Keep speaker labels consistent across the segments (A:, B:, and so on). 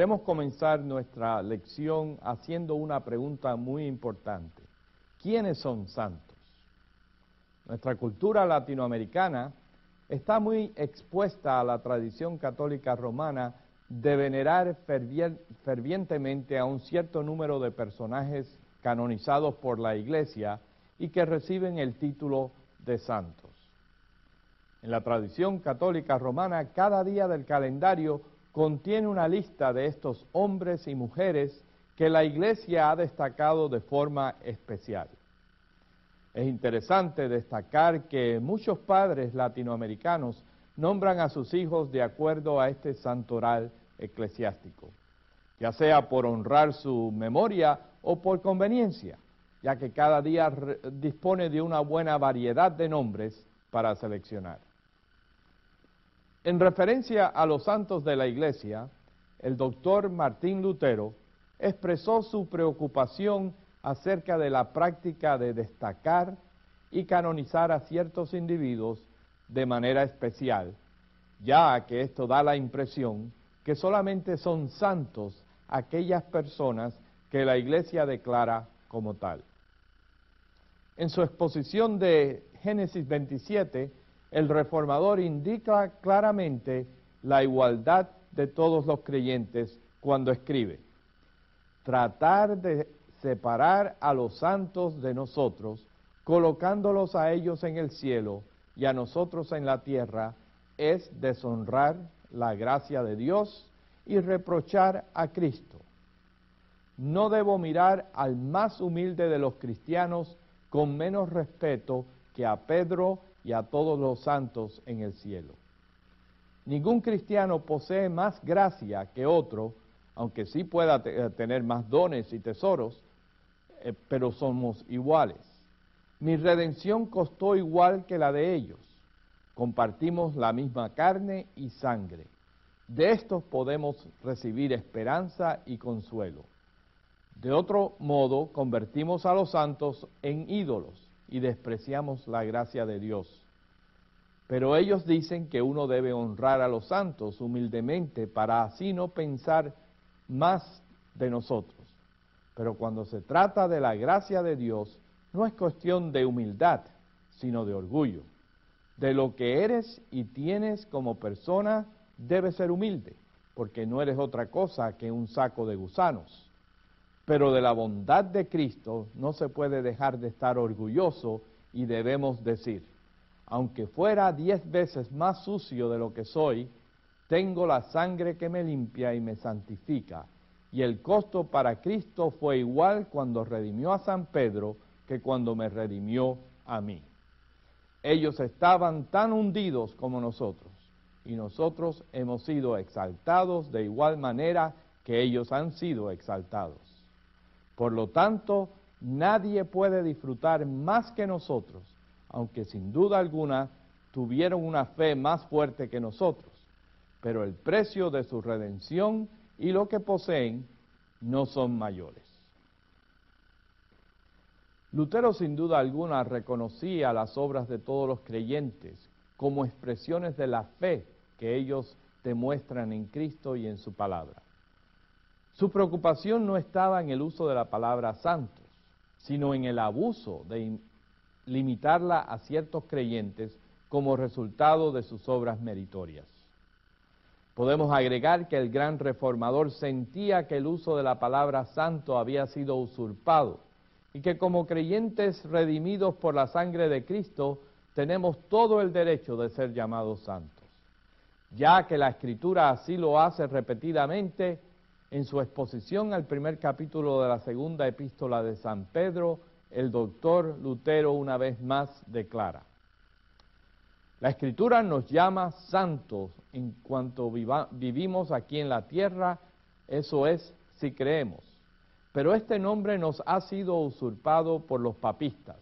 A: Queremos comenzar nuestra lección haciendo una pregunta muy importante. ¿Quiénes son santos? Nuestra cultura latinoamericana está muy expuesta a la tradición católica romana de venerar fervientemente a un cierto número de personajes canonizados por la Iglesia y que reciben el título de santos. En la tradición católica romana, cada día del calendario contiene una lista de estos hombres y mujeres que la Iglesia ha destacado de forma especial. Es interesante destacar que muchos padres latinoamericanos nombran a sus hijos de acuerdo a este santoral eclesiástico, ya sea por honrar su memoria o por conveniencia, ya que cada día dispone de una buena variedad de nombres para seleccionar. En referencia a los santos de la Iglesia, el doctor Martín Lutero expresó su preocupación acerca de la práctica de destacar y canonizar a ciertos individuos de manera especial, ya que esto da la impresión que solamente son santos aquellas personas que la Iglesia declara como tal. En su exposición de Génesis 27, el reformador indica claramente la igualdad de todos los creyentes cuando escribe, tratar de separar a los santos de nosotros, colocándolos a ellos en el cielo y a nosotros en la tierra, es deshonrar la gracia de Dios y reprochar a Cristo. No debo mirar al más humilde de los cristianos con menos respeto que a Pedro y a todos los santos en el cielo. Ningún cristiano posee más gracia que otro, aunque sí pueda eh, tener más dones y tesoros, eh, pero somos iguales. Mi redención costó igual que la de ellos. Compartimos la misma carne y sangre. De estos podemos recibir esperanza y consuelo. De otro modo, convertimos a los santos en ídolos y despreciamos la gracia de Dios. Pero ellos dicen que uno debe honrar a los santos humildemente para así no pensar más de nosotros. Pero cuando se trata de la gracia de Dios, no es cuestión de humildad, sino de orgullo. De lo que eres y tienes como persona, debes ser humilde, porque no eres otra cosa que un saco de gusanos. Pero de la bondad de Cristo no se puede dejar de estar orgulloso y debemos decir, aunque fuera diez veces más sucio de lo que soy, tengo la sangre que me limpia y me santifica. Y el costo para Cristo fue igual cuando redimió a San Pedro que cuando me redimió a mí. Ellos estaban tan hundidos como nosotros, y nosotros hemos sido exaltados de igual manera que ellos han sido exaltados. Por lo tanto, nadie puede disfrutar más que nosotros, aunque sin duda alguna tuvieron una fe más fuerte que nosotros. Pero el precio de su redención y lo que poseen no son mayores. Lutero sin duda alguna reconocía las obras de todos los creyentes como expresiones de la fe que ellos demuestran en Cristo y en su palabra. Su preocupación no estaba en el uso de la palabra santos, sino en el abuso de limitarla a ciertos creyentes como resultado de sus obras meritorias. Podemos agregar que el gran reformador sentía que el uso de la palabra santo había sido usurpado y que como creyentes redimidos por la sangre de Cristo tenemos todo el derecho de ser llamados santos. Ya que la escritura así lo hace repetidamente, en su exposición al primer capítulo de la segunda epístola de San Pedro, el doctor Lutero una vez más declara, la escritura nos llama santos en cuanto vivimos aquí en la tierra, eso es, si creemos. Pero este nombre nos ha sido usurpado por los papistas.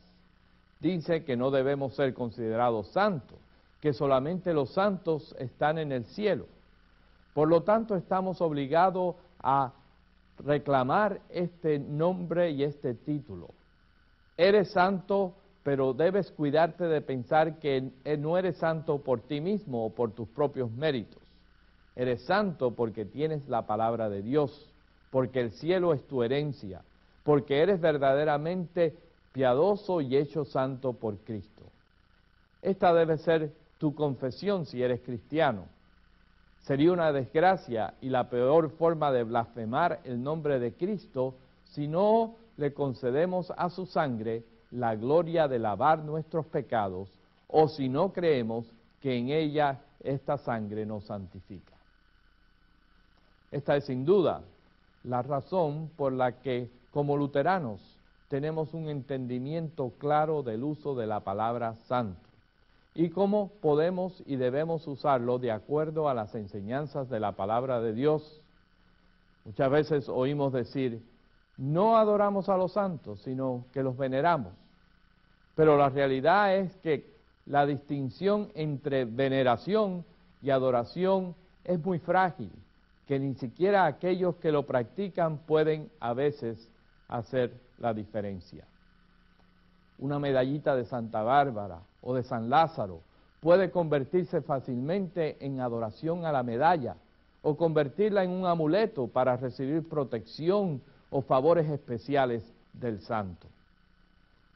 A: Dice que no debemos ser considerados santos, que solamente los santos están en el cielo. Por lo tanto, estamos obligados a reclamar este nombre y este título. Eres santo, pero debes cuidarte de pensar que no eres santo por ti mismo o por tus propios méritos. Eres santo porque tienes la palabra de Dios, porque el cielo es tu herencia, porque eres verdaderamente piadoso y hecho santo por Cristo. Esta debe ser tu confesión si eres cristiano. Sería una desgracia y la peor forma de blasfemar el nombre de Cristo si no le concedemos a su sangre la gloria de lavar nuestros pecados o si no creemos que en ella esta sangre nos santifica. Esta es sin duda la razón por la que como luteranos tenemos un entendimiento claro del uso de la palabra santo y cómo podemos y debemos usarlo de acuerdo a las enseñanzas de la palabra de Dios. Muchas veces oímos decir, no adoramos a los santos, sino que los veneramos. Pero la realidad es que la distinción entre veneración y adoración es muy frágil que ni siquiera aquellos que lo practican pueden a veces hacer la diferencia. Una medallita de Santa Bárbara o de San Lázaro puede convertirse fácilmente en adoración a la medalla o convertirla en un amuleto para recibir protección o favores especiales del santo.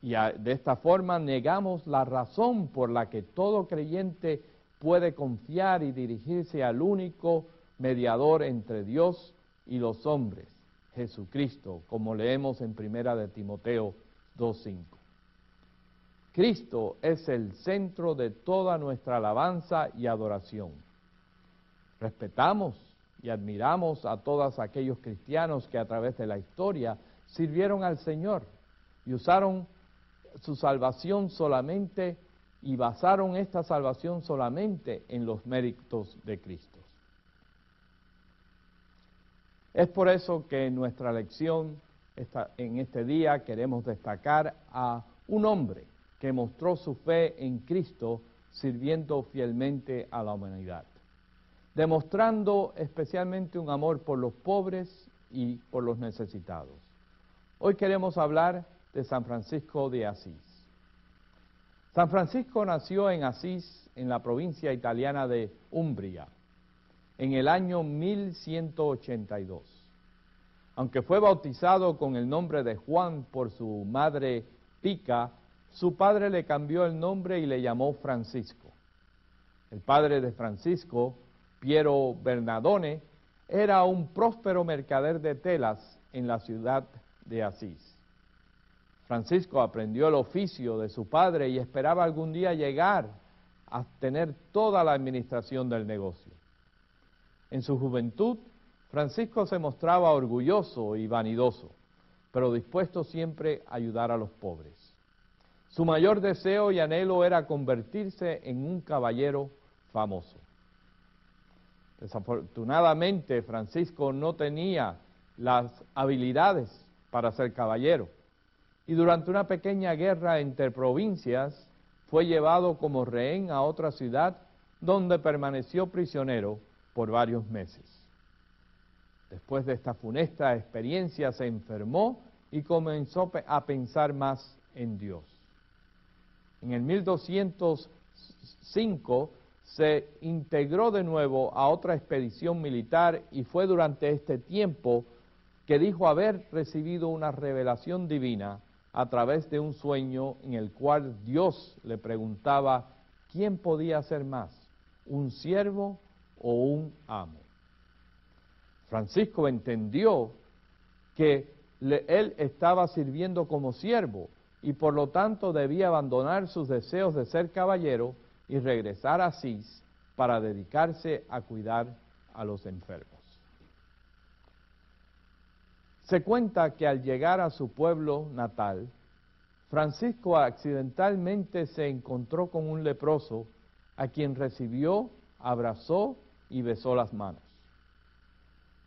A: Y de esta forma negamos la razón por la que todo creyente puede confiar y dirigirse al único mediador entre Dios y los hombres, Jesucristo, como leemos en Primera de Timoteo 2.5. Cristo es el centro de toda nuestra alabanza y adoración. Respetamos y admiramos a todos aquellos cristianos que a través de la historia sirvieron al Señor y usaron su salvación solamente y basaron esta salvación solamente en los méritos de Cristo. Es por eso que en nuestra lección en este día queremos destacar a un hombre que mostró su fe en Cristo sirviendo fielmente a la humanidad, demostrando especialmente un amor por los pobres y por los necesitados. Hoy queremos hablar de San Francisco de Asís. San Francisco nació en Asís, en la provincia italiana de Umbria, en el año 1182. Aunque fue bautizado con el nombre de Juan por su madre Pica, su padre le cambió el nombre y le llamó Francisco. El padre de Francisco, Piero Bernadone, era un próspero mercader de telas en la ciudad de Asís. Francisco aprendió el oficio de su padre y esperaba algún día llegar a tener toda la administración del negocio. En su juventud, Francisco se mostraba orgulloso y vanidoso, pero dispuesto siempre a ayudar a los pobres. Su mayor deseo y anhelo era convertirse en un caballero famoso. Desafortunadamente, Francisco no tenía las habilidades para ser caballero y durante una pequeña guerra entre provincias fue llevado como rehén a otra ciudad donde permaneció prisionero por varios meses. Después de esta funesta experiencia se enfermó y comenzó a pensar más en Dios. En el 1205 se integró de nuevo a otra expedición militar y fue durante este tiempo que dijo haber recibido una revelación divina a través de un sueño en el cual Dios le preguntaba quién podía ser más, un siervo o un amo. Francisco entendió que él estaba sirviendo como siervo y por lo tanto debía abandonar sus deseos de ser caballero y regresar a Asís para dedicarse a cuidar a los enfermos. Se cuenta que al llegar a su pueblo natal, Francisco accidentalmente se encontró con un leproso a quien recibió, abrazó y besó las manos.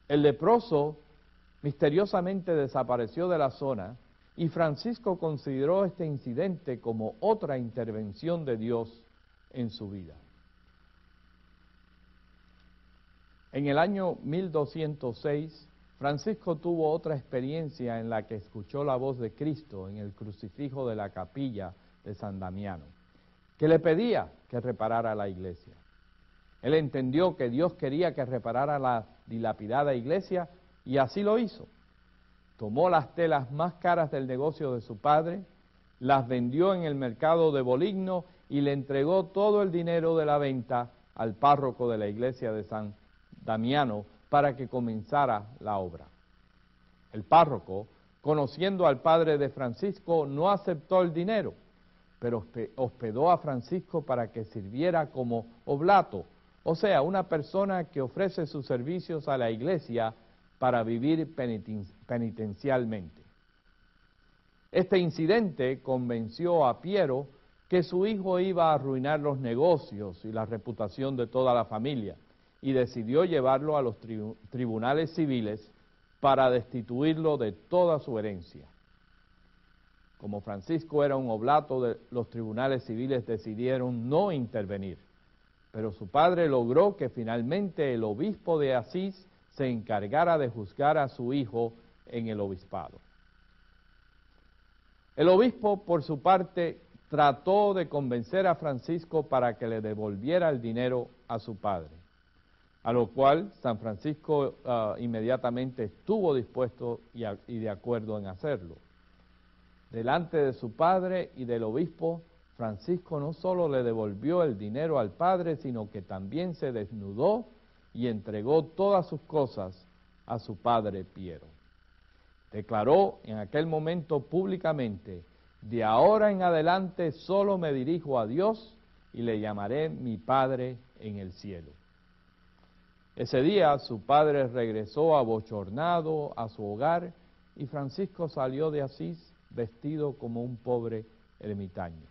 A: El leproso misteriosamente desapareció de la zona y Francisco consideró este incidente como otra intervención de Dios en su vida. En el año 1206, Francisco tuvo otra experiencia en la que escuchó la voz de Cristo en el crucifijo de la capilla de San Damiano, que le pedía que reparara la iglesia. Él entendió que Dios quería que reparara la dilapidada iglesia y así lo hizo. Tomó las telas más caras del negocio de su padre, las vendió en el mercado de Boligno y le entregó todo el dinero de la venta al párroco de la iglesia de San Damiano para que comenzara la obra. El párroco, conociendo al padre de Francisco, no aceptó el dinero, pero hospedó a Francisco para que sirviera como oblato, o sea, una persona que ofrece sus servicios a la iglesia para vivir penitencialmente. Este incidente convenció a Piero que su hijo iba a arruinar los negocios y la reputación de toda la familia y decidió llevarlo a los tribunales civiles para destituirlo de toda su herencia. Como Francisco era un oblato, los tribunales civiles decidieron no intervenir, pero su padre logró que finalmente el obispo de Asís se encargara de juzgar a su hijo en el obispado. El obispo, por su parte, trató de convencer a Francisco para que le devolviera el dinero a su padre, a lo cual San Francisco ah, inmediatamente estuvo dispuesto y, y de acuerdo en hacerlo. Delante de su padre y del obispo, Francisco no solo le devolvió el dinero al padre, sino que también se desnudó y entregó todas sus cosas a su padre Piero. Declaró en aquel momento públicamente, de ahora en adelante solo me dirijo a Dios y le llamaré mi Padre en el cielo. Ese día su padre regresó abochornado a su hogar y Francisco salió de Asís vestido como un pobre ermitaño.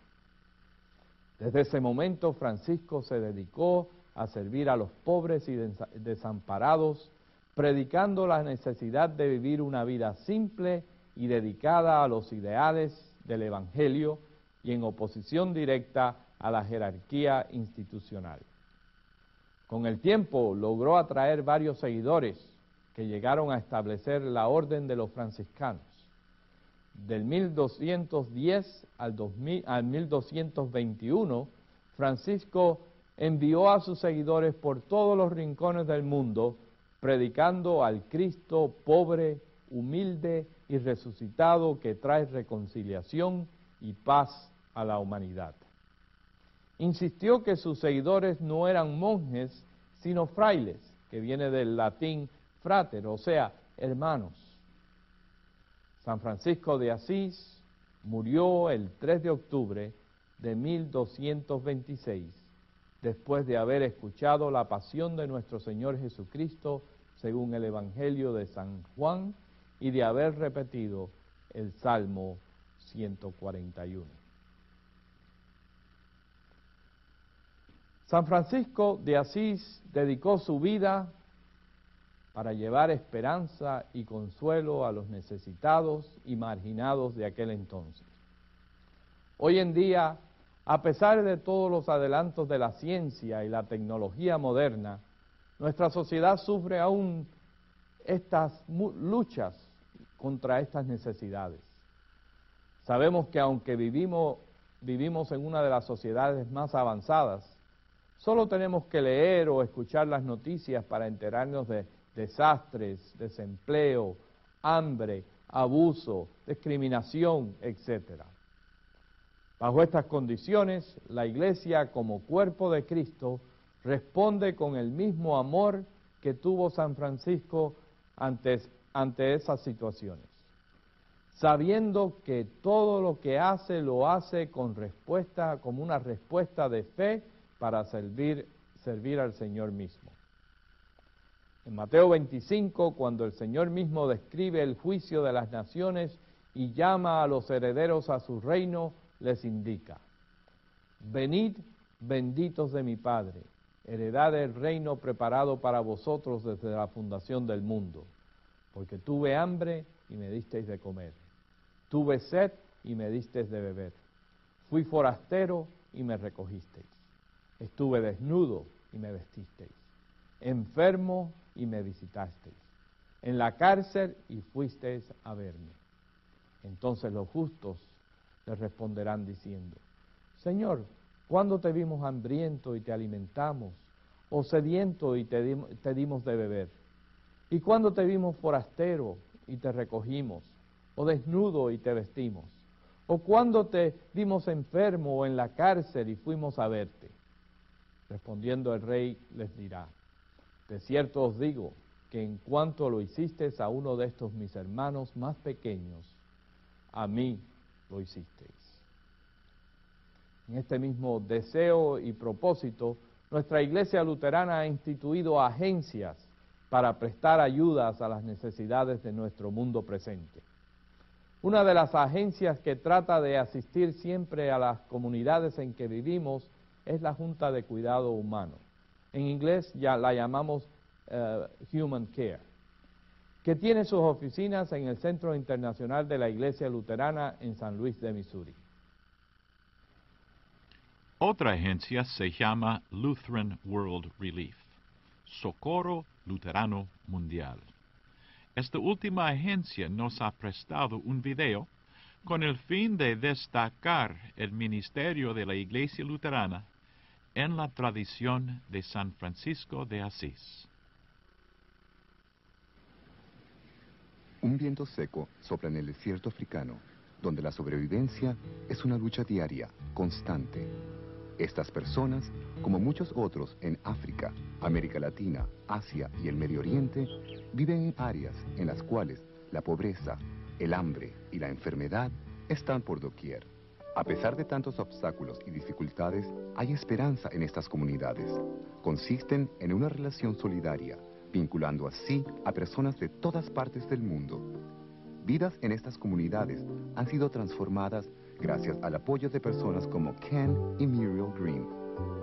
A: Desde ese momento Francisco se dedicó a servir a los pobres y desamparados, predicando la necesidad de vivir una vida simple y dedicada a los ideales del Evangelio y en oposición directa a la jerarquía institucional. Con el tiempo logró atraer varios seguidores que llegaron a establecer la orden de los franciscanos. Del 1210 al, 2000, al 1221, Francisco envió a sus seguidores por todos los rincones del mundo, predicando al Cristo pobre, humilde y resucitado que trae reconciliación y paz a la humanidad. Insistió que sus seguidores no eran monjes, sino frailes, que viene del latín frater, o sea, hermanos. San Francisco de Asís murió el 3 de octubre de 1226 después de haber escuchado la pasión de nuestro Señor Jesucristo según el Evangelio de San Juan y de haber repetido el Salmo 141. San Francisco de Asís dedicó su vida para llevar esperanza y consuelo a los necesitados y marginados de aquel entonces. Hoy en día a pesar de todos los adelantos de la ciencia y la tecnología moderna, nuestra sociedad sufre aún estas luchas contra estas necesidades. Sabemos que aunque vivimos, vivimos en una de las sociedades más avanzadas, solo tenemos que leer o escuchar las noticias para enterarnos de desastres, desempleo, hambre, abuso, discriminación, etcétera. Bajo estas condiciones, la Iglesia como cuerpo de Cristo responde con el mismo amor que tuvo San Francisco ante, ante esas situaciones, sabiendo que todo lo que hace lo hace con respuesta, como una respuesta de fe para servir, servir al Señor mismo. En Mateo 25, cuando el Señor mismo describe el juicio de las naciones y llama a los herederos a su reino, les indica, venid benditos de mi Padre, heredad el reino preparado para vosotros desde la fundación del mundo, porque tuve hambre y me disteis de comer, tuve sed y me disteis de beber, fui forastero y me recogisteis, estuve desnudo y me vestisteis, enfermo y me visitasteis, en la cárcel y fuisteis a verme. Entonces los justos le responderán diciendo, Señor, ¿cuándo te vimos hambriento y te alimentamos? o sediento y te, dimos de beber? ¿Y cuando te vimos forastero y te recogimos? ¿O desnudo y te vestimos? ¿O cuando te vimos enfermo o en la cárcel y fuimos a verte? Respondiendo el rey les dirá, de cierto os digo que en cuanto lo hiciste a uno de estos mis hermanos más pequeños, a mí lo hicisteis. En este mismo deseo y propósito, nuestra iglesia luterana ha instituido agencias para prestar ayudas a las necesidades de nuestro mundo presente. Una de las agencias que trata de asistir siempre a las comunidades en que vivimos es la Junta de Cuidado Humano. En inglés ya la llamamos eh, Human Care, que tiene sus oficinas en el Centro Internacional de la Iglesia Luterana en San Luis de Missouri.
B: Otra agencia se llama Lutheran World Relief, Socorro Luterano Mundial. Esta última agencia nos ha prestado un video con el fin de destacar el ministerio de la Iglesia Luterana en la tradición de San Francisco de Asís.
C: Un viento seco sopla en el desierto africano, donde la sobrevivencia es una lucha diaria, constante. Estas personas, como muchos otros en África, América Latina, Asia y el Medio Oriente, viven en áreas en las cuales la pobreza, el hambre y la enfermedad están por doquier. A pesar de tantos obstáculos y dificultades, hay esperanza en estas comunidades. Consisten en una relación solidaria, vinculando así a personas de todas partes del mundo. Vidas en estas comunidades han sido transformadas gracias al apoyo de personas como Ken y Muriel Green.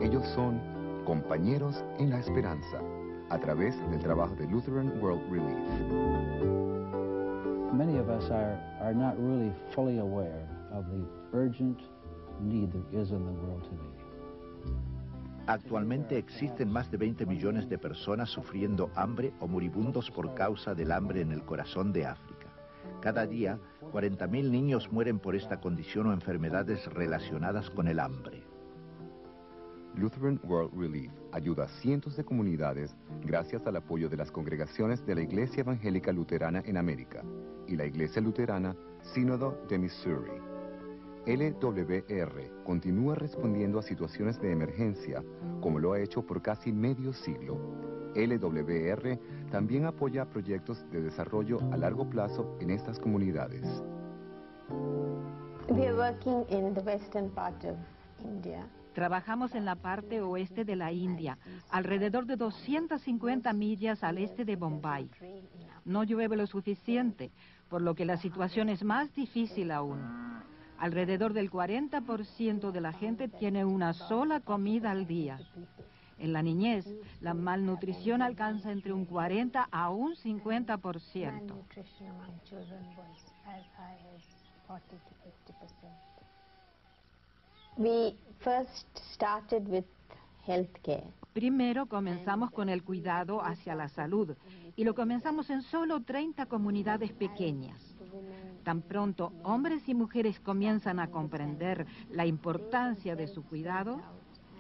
C: Ellos son compañeros en la esperanza a través del trabajo de Lutheran World Relief.
D: Many of us are, are not really fully aware of the urgent need there is in the world today.
E: Actualmente existen más de 20 millones de personas sufriendo hambre o moribundos por causa del hambre en el corazón de África. Cada día, 40.000 niños mueren por esta condición o enfermedades relacionadas con el hambre.
C: Lutheran World Relief ayuda a cientos de comunidades gracias al apoyo de las congregaciones de la Iglesia Evangélica Luterana en América y la Iglesia Luterana Sínodo de Missouri. LWR continúa respondiendo a situaciones de emergencia, como lo ha hecho por casi medio siglo. LWR también apoya proyectos de desarrollo a largo plazo en estas comunidades.
F: Trabajamos en la parte oeste de la India, alrededor de 250 millas al este de Bombay. No llueve lo suficiente, por lo que la situación es más difícil aún. Alrededor del 40% de la gente tiene una sola comida al día. En la niñez, la malnutrición alcanza entre un 40 a un 50%. Primero comenzamos con el cuidado hacia la salud y lo comenzamos en solo 30 comunidades pequeñas. Tan pronto hombres y mujeres comienzan a comprender la importancia de su cuidado,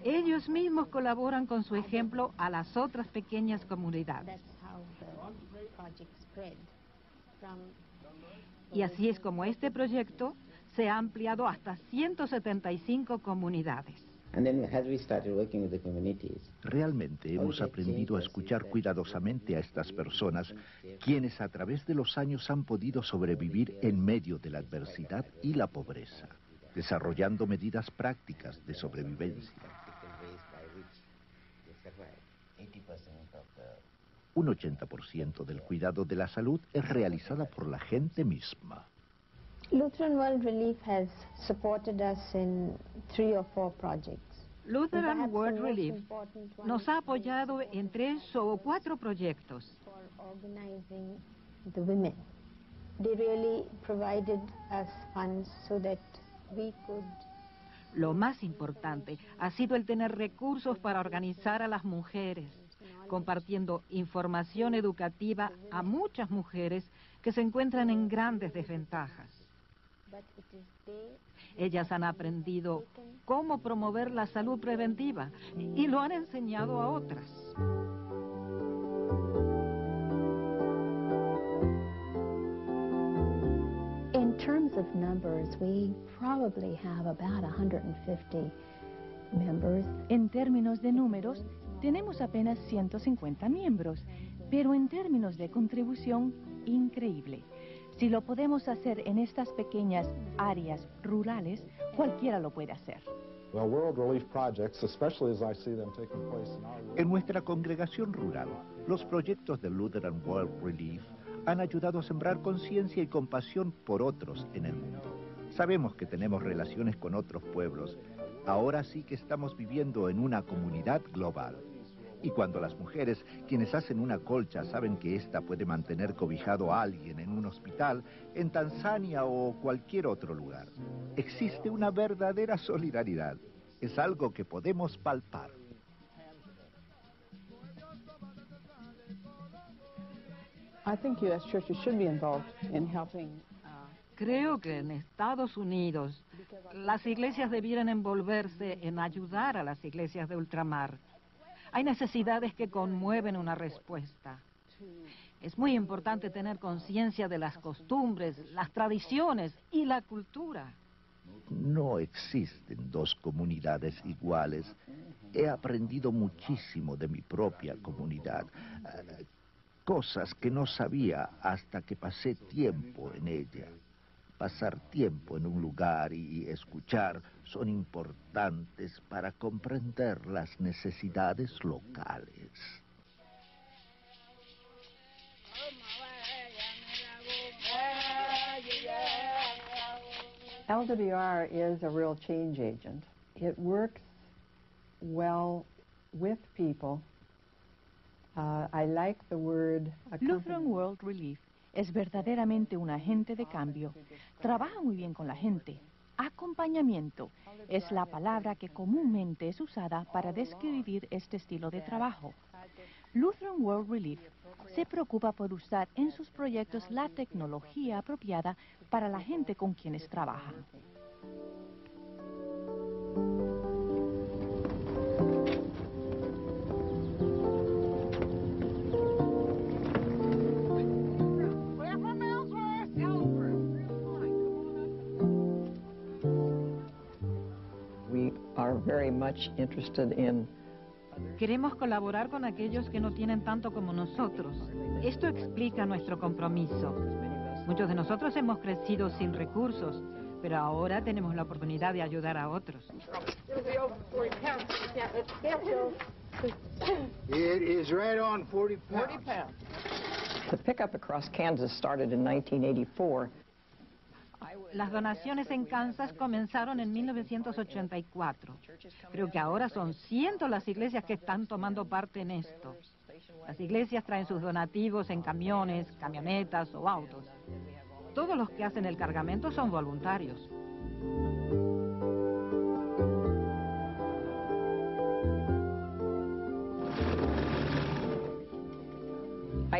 F: ellos mismos colaboran con su ejemplo a las otras pequeñas comunidades. Y así es como este proyecto se ha ampliado hasta 175 comunidades.
E: Realmente hemos aprendido a escuchar cuidadosamente a estas personas, quienes a través de los años han podido sobrevivir en medio de la adversidad y la pobreza, desarrollando medidas prácticas de sobrevivencia. Un 80% del cuidado de la salud es realizada por la gente misma.
G: Lutheran World Relief has supported us in three or four projects.
F: Lutheran World Relief nos ha apoyado en tres o cuatro proyectos.
G: The women. They really provided us funds so that we could
F: Lo más importante ha sido el tener recursos para organizar a las mujeres, compartiendo información educativa a muchas mujeres que se encuentran en grandes desventajas. Ellas han aprendido cómo promover la salud preventiva y lo han enseñado a otras.
G: In terms of numbers, we probably have about 150 members.
H: En términos de números, tenemos apenas 150 miembros, pero en términos de contribución, increíble. Si lo podemos hacer en estas pequeñas áreas rurales, cualquiera lo puede hacer.
E: En nuestra congregación rural, los proyectos de Lutheran World Relief han ayudado a sembrar conciencia y compasión por otros en el mundo. Sabemos que tenemos relaciones con otros pueblos. Ahora sí que estamos viviendo en una comunidad global. Y cuando las mujeres, quienes hacen una colcha, saben que ésta puede mantener cobijado a alguien en un hospital, en Tanzania o cualquier otro lugar, existe una verdadera solidaridad. Es algo que podemos palpar.
F: Creo que en Estados Unidos las iglesias debieran envolverse en ayudar a las iglesias de ultramar. Hay necesidades que conmueven una respuesta. Es muy importante tener conciencia de las costumbres, las tradiciones y la cultura.
E: No existen dos comunidades iguales. He aprendido muchísimo de mi propia comunidad. eh, Cosas que no sabía hasta que pasé tiempo en ella. Pasar tiempo en un lugar y escuchar son importantes para comprender las necesidades locales.
I: LWR is a real change agent. It works well with people. Uh, I like the word
H: Lutheran World Relief es verdaderamente un agente de cambio. Trabaja muy bien con la gente. Acompañamiento es la palabra que comúnmente es usada para describir este estilo de trabajo. Lutheran World Relief se preocupa por usar en sus proyectos la tecnología apropiada para la gente con quienes trabajan.
I: Very much interested in
F: Queremos colaborar con aquellos que no tienen tanto como nosotros. Esto explica nuestro compromiso. Muchos de nosotros hemos crecido sin recursos, pero ahora tenemos la oportunidad de ayudar a otros.
J: It is right on 40 pounds.
I: the pickup across Kansas started in 1984.
F: Las donaciones en Kansas comenzaron en 1984. Creo que ahora son cientos las iglesias que están tomando parte en esto. Las iglesias traen sus donativos en camiones, camionetas o autos. Todos los que hacen el cargamento son voluntarios.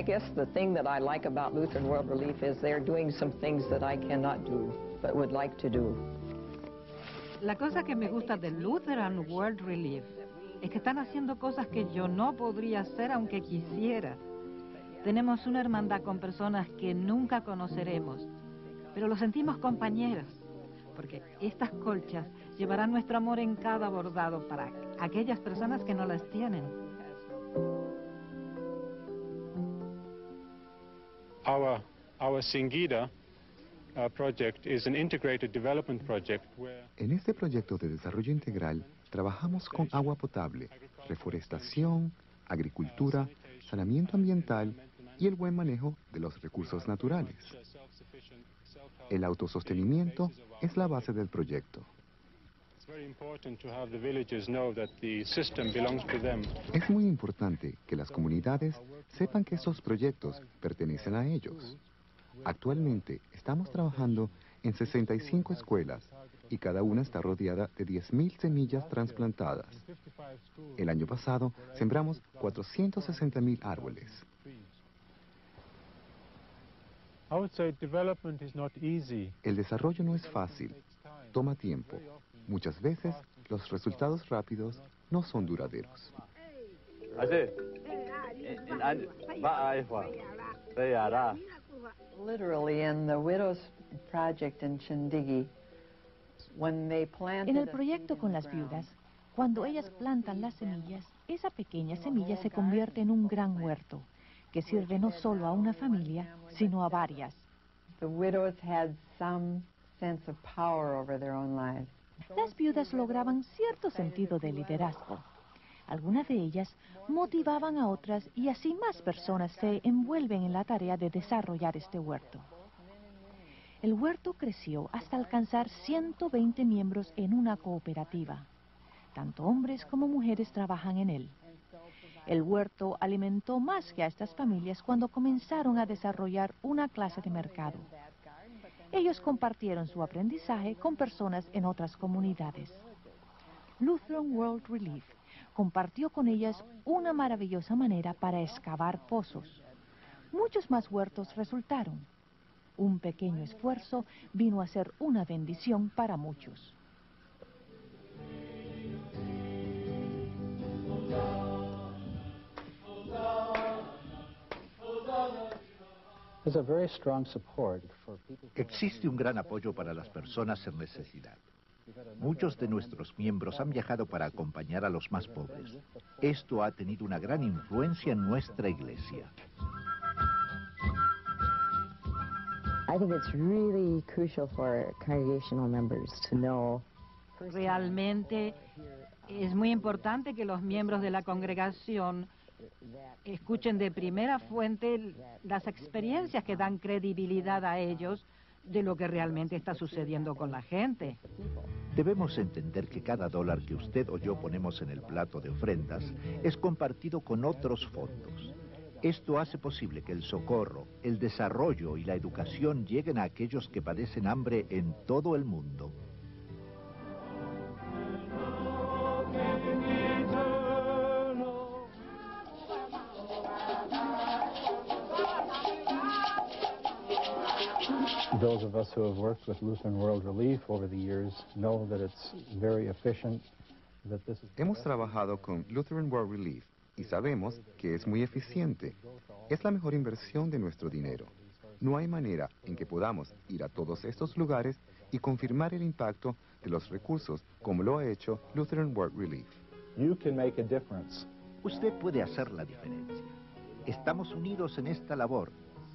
I: I guess the thing that I like about Lutheran World Relief is they're doing some things that I cannot do, but would like to do.
F: La cosa que me gusta de Lutheran World Relief es que están haciendo cosas que yo no podría hacer aunque quisiera. Tenemos una hermandad con personas que nunca conoceremos, pero lo sentimos compañeras, porque estas colchas llevarán nuestro amor en cada bordado para aquellas personas que no las tienen.
K: Our, our Singida uh, project is an integrated development project where
C: En este proyecto de desarrollo integral trabajamos con agua potable, reforestación, agricultura, saneamiento ambiental y el buen manejo de los recursos naturales. El autosostenimiento es la base del proyecto. Es muy importante que las comunidades sepan que estos proyectos pertenecen a ellos. Actualmente estamos trabajando en 65 escuelas y cada una está rodeada de 10.000 semillas trasplantadas. El año pasado sembramos 460.000 árboles. El desarrollo no es fácil, toma tiempo. Muchas veces los resultados rápidos no son duraderos.
I: Literally in the Widows Project in Chindigi, when they planted
H: En el proyecto con las viudas, cuando ellas plantan las semillas, esa pequeña semilla se convierte en un gran huerto que sirve no solo a una familia, sino a varias.
I: The widows had some sense of power over their own lives.
H: Las viudas lograban cierto sentido de liderazgo. Algunas de ellas motivaban a otras y así más personas se envuelven en la tarea de desarrollar este huerto. El huerto creció hasta alcanzar 120 miembros en una cooperativa. Tanto hombres como mujeres trabajan en él. El huerto alimentó más que a estas familias cuando comenzaron a desarrollar una clase de mercado. Ellos compartieron su aprendizaje con personas en otras comunidades. Lutheran World Relief compartió con ellas una maravillosa manera para excavar pozos. Muchos más huertos resultaron. Un pequeño esfuerzo vino a ser una bendición para muchos.
E: Existe un gran apoyo para las personas en necesidad. Muchos de nuestros miembros han viajado para acompañar a los más pobres. Esto ha tenido una gran influencia en nuestra iglesia.
F: Realmente es muy importante que los miembros de la congregación escuchen de primera fuente las experiencias que dan credibilidad a ellos de lo que realmente está sucediendo con la gente.
E: Debemos entender que cada dólar que usted o yo ponemos en el plato de ofrendas es compartido con otros fondos. Esto hace posible que el socorro, el desarrollo y la educación lleguen a aquellos que padecen hambre en todo el mundo.
D: Those of us who have worked with Lutheran World Relief over the years know that it's very efficient, that this is...
C: Hemos trabajado con Lutheran World Relief y sabemos que es muy eficiente. Es la mejor inversión de nuestro dinero. No hay manera en que podamos ir a todos estos lugares y confirmar el impacto de los recursos como lo ha hecho Lutheran World Relief.
D: You can make a difference.
E: Usted puede hacer la diferencia. Estamos unidos en esta labor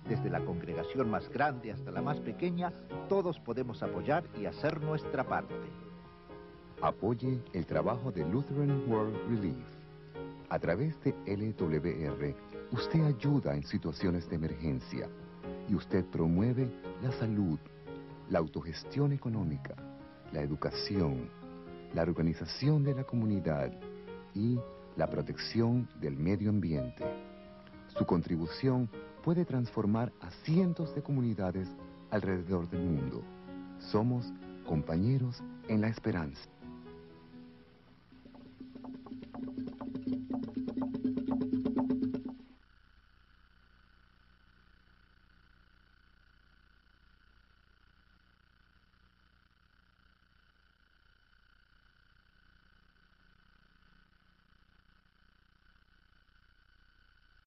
E: desde la congregación más grande hasta la más pequeña, todos podemos apoyar y hacer nuestra parte.
C: Apoye el trabajo de Lutheran World Relief. A través de LWR, usted ayuda en situaciones de emergencia y usted promueve la salud, la autogestión económica, la educación, la organización de la comunidad y la protección del medio ambiente. Su contribución puede transformar a cientos de comunidades alrededor del mundo. Somos compañeros en la esperanza.